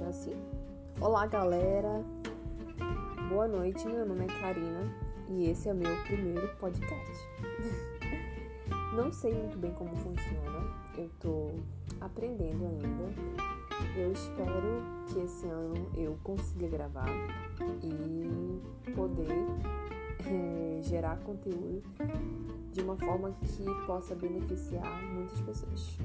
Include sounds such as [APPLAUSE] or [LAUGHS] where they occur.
É assim. Olá, galera. Boa noite. Meu nome é Karina e esse é o meu primeiro podcast. [LAUGHS] Não sei muito bem como funciona. Eu tô aprendendo ainda. Eu espero que esse ano eu consiga gravar e poder é, gerar conteúdo de uma forma que possa beneficiar muitas pessoas.